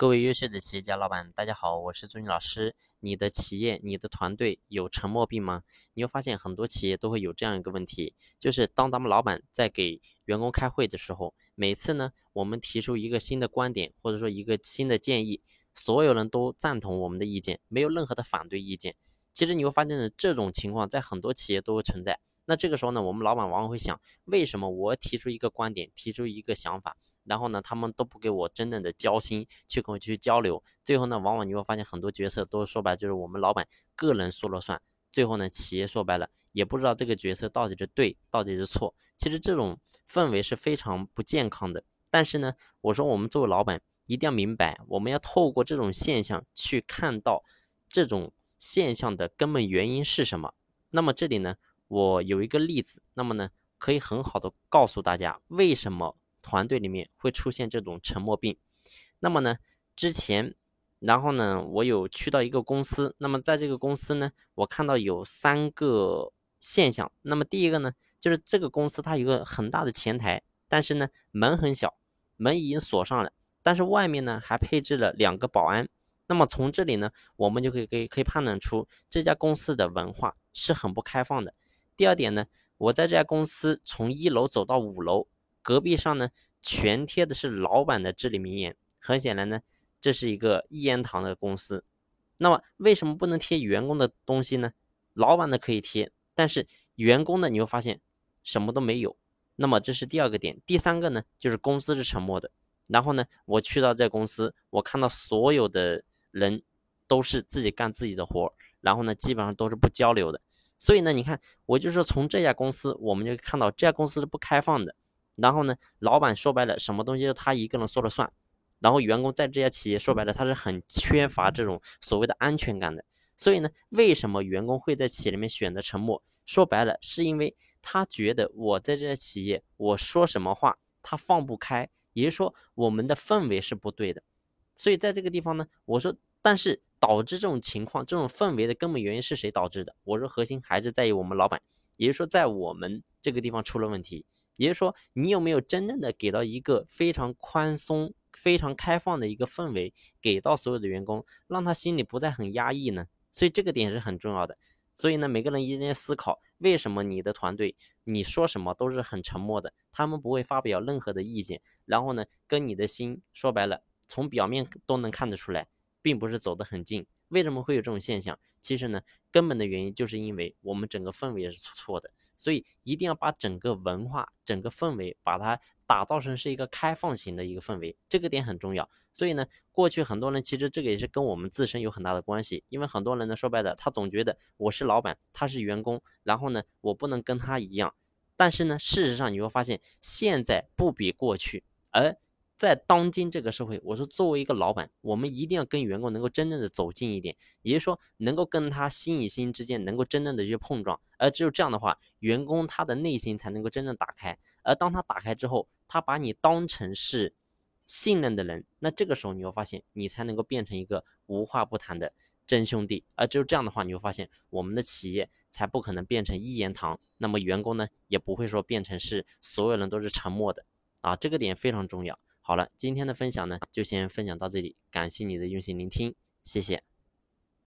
各位优秀的企业家老板，大家好，我是朱军老师。你的企业、你的团队有沉默病吗？你会发现很多企业都会有这样一个问题，就是当咱们老板在给员工开会的时候，每次呢，我们提出一个新的观点或者说一个新的建议，所有人都赞同我们的意见，没有任何的反对意见。其实你会发现呢，这种情况在很多企业都会存在。那这个时候呢，我们老板往往会想，为什么我提出一个观点，提出一个想法？然后呢，他们都不给我真正的交心，去跟我去交流。最后呢，往往你会发现很多决策都说白就是我们老板个人说了算。最后呢，企业说白了也不知道这个决策到底是对，到底是错。其实这种氛围是非常不健康的。但是呢，我说我们作为老板一定要明白，我们要透过这种现象去看到这种现象的根本原因是什么。那么这里呢，我有一个例子，那么呢，可以很好的告诉大家为什么。团队里面会出现这种沉默病，那么呢，之前，然后呢，我有去到一个公司，那么在这个公司呢，我看到有三个现象。那么第一个呢，就是这个公司它有个很大的前台，但是呢，门很小，门已经锁上了，但是外面呢还配置了两个保安。那么从这里呢，我们就可以可以可以判断出这家公司的文化是很不开放的。第二点呢，我在这家公司从一楼走到五楼。隔壁上呢，全贴的是老板的至理名言。很显然呢，这是一个一言堂的公司。那么为什么不能贴员工的东西呢？老板的可以贴，但是员工的你会发现什么都没有。那么这是第二个点。第三个呢，就是公司是沉默的。然后呢，我去到这公司，我看到所有的人都是自己干自己的活然后呢，基本上都是不交流的。所以呢，你看，我就说从这家公司，我们就看到这家公司是不开放的。然后呢，老板说白了，什么东西都他一个人说了算。然后员工在这家企业说白了，他是很缺乏这种所谓的安全感的。所以呢，为什么员工会在企业里面选择沉默？说白了，是因为他觉得我在这家企业，我说什么话他放不开，也就是说我们的氛围是不对的。所以在这个地方呢，我说，但是导致这种情况、这种氛围的根本原因是谁导致的？我说核心还是在于我们老板，也就是说在我们这个地方出了问题。也就是说，你有没有真正的给到一个非常宽松、非常开放的一个氛围，给到所有的员工，让他心里不再很压抑呢？所以这个点是很重要的。所以呢，每个人一定要思考，为什么你的团队你说什么都是很沉默的，他们不会发表任何的意见，然后呢，跟你的心说白了，从表面都能看得出来，并不是走得很近。为什么会有这种现象？其实呢，根本的原因就是因为我们整个氛围也是错的。所以一定要把整个文化、整个氛围，把它打造成是一个开放型的一个氛围，这个点很重要。所以呢，过去很多人其实这个也是跟我们自身有很大的关系，因为很多人呢说白了，他总觉得我是老板，他是员工，然后呢，我不能跟他一样。但是呢，事实上你会发现，现在不比过去，而。在当今这个社会，我说作为一个老板，我们一定要跟员工能够真正的走近一点，也就是说，能够跟他心与心之间能够真正的去碰撞，而只有这样的话，员工他的内心才能够真正打开。而当他打开之后，他把你当成是信任的人，那这个时候你会发现，你才能够变成一个无话不谈的真兄弟。而只有这样的话，你会发现我们的企业才不可能变成一言堂，那么员工呢，也不会说变成是所有人都是沉默的啊，这个点非常重要。好了，今天的分享呢，就先分享到这里，感谢你的用心聆听，谢谢。